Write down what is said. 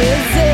is it?